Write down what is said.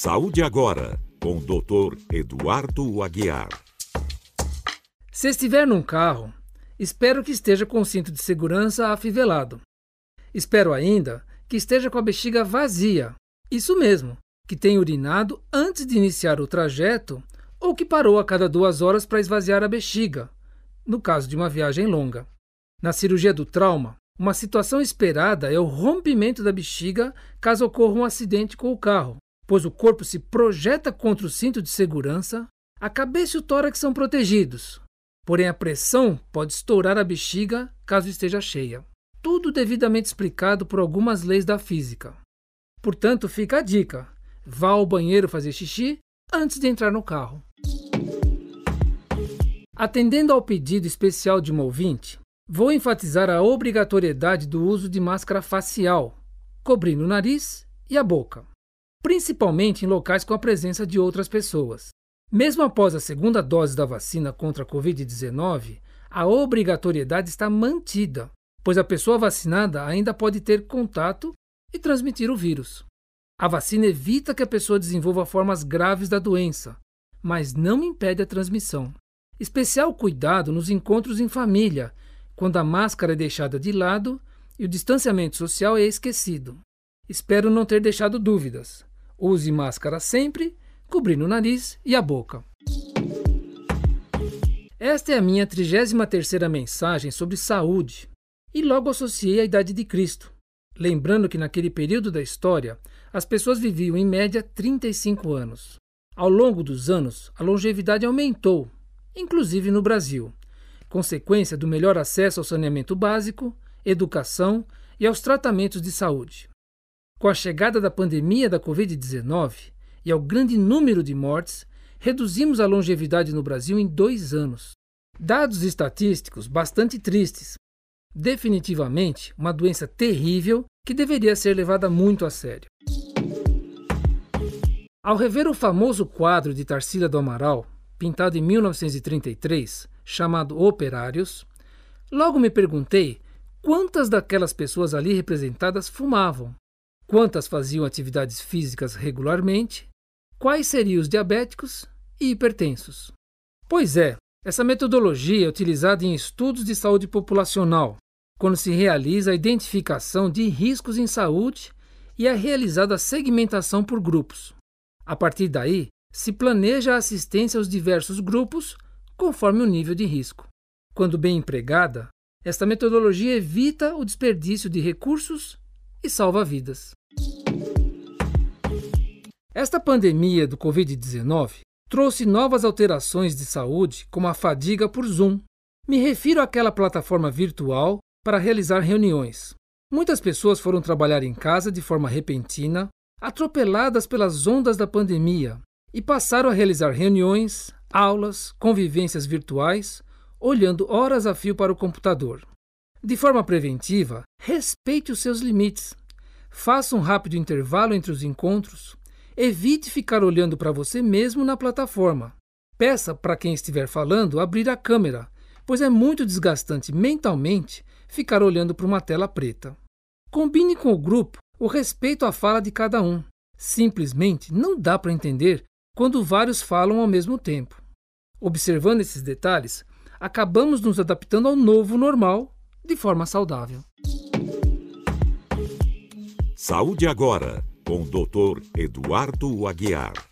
Saúde agora, com o Dr. Eduardo Aguiar. Se estiver num carro, espero que esteja com o cinto de segurança afivelado. Espero ainda que esteja com a bexiga vazia. Isso mesmo, que tenha urinado antes de iniciar o trajeto ou que parou a cada duas horas para esvaziar a bexiga, no caso de uma viagem longa. Na cirurgia do trauma, uma situação esperada é o rompimento da bexiga caso ocorra um acidente com o carro, pois o corpo se projeta contra o cinto de segurança, a cabeça e o tórax são protegidos. Porém, a pressão pode estourar a bexiga caso esteja cheia. Tudo devidamente explicado por algumas leis da física. Portanto, fica a dica: vá ao banheiro fazer xixi antes de entrar no carro. Atendendo ao pedido especial de uma ouvinte, Vou enfatizar a obrigatoriedade do uso de máscara facial, cobrindo o nariz e a boca, principalmente em locais com a presença de outras pessoas. Mesmo após a segunda dose da vacina contra a Covid-19, a obrigatoriedade está mantida, pois a pessoa vacinada ainda pode ter contato e transmitir o vírus. A vacina evita que a pessoa desenvolva formas graves da doença, mas não impede a transmissão. Especial cuidado nos encontros em família quando a máscara é deixada de lado e o distanciamento social é esquecido. Espero não ter deixado dúvidas. Use máscara sempre, cobrindo o nariz e a boca. Esta é a minha 33ª mensagem sobre saúde e logo associei a idade de Cristo, lembrando que naquele período da história as pessoas viviam em média 35 anos. Ao longo dos anos, a longevidade aumentou, inclusive no Brasil, consequência do melhor acesso ao saneamento básico, educação e aos tratamentos de saúde. Com a chegada da pandemia da Covid-19 e ao grande número de mortes, reduzimos a longevidade no Brasil em dois anos. Dados estatísticos bastante tristes. Definitivamente uma doença terrível que deveria ser levada muito a sério. Ao rever o famoso quadro de Tarsila do Amaral, pintado em 1933, chamado Operários, logo me perguntei quantas daquelas pessoas ali representadas fumavam, quantas faziam atividades físicas regularmente, quais seriam os diabéticos e hipertensos. Pois é, essa metodologia é utilizada em estudos de saúde populacional, quando se realiza a identificação de riscos em saúde e é realizada a segmentação por grupos. A partir daí, se planeja a assistência aos diversos grupos conforme o nível de risco. Quando bem empregada, esta metodologia evita o desperdício de recursos e salva vidas. Esta pandemia do Covid-19 trouxe novas alterações de saúde, como a fadiga por Zoom. Me refiro àquela plataforma virtual para realizar reuniões. Muitas pessoas foram trabalhar em casa de forma repentina, atropeladas pelas ondas da pandemia, e passaram a realizar reuniões, aulas, convivências virtuais, olhando horas a fio para o computador. De forma preventiva, respeite os seus limites. Faça um rápido intervalo entre os encontros. Evite ficar olhando para você mesmo na plataforma. Peça para quem estiver falando abrir a câmera, pois é muito desgastante mentalmente ficar olhando para uma tela preta. Combine com o grupo o respeito à fala de cada um. Simplesmente não dá para entender quando vários falam ao mesmo tempo. Observando esses detalhes, acabamos nos adaptando ao novo normal de forma saudável. Saúde agora, com o Dr. Eduardo Aguiar.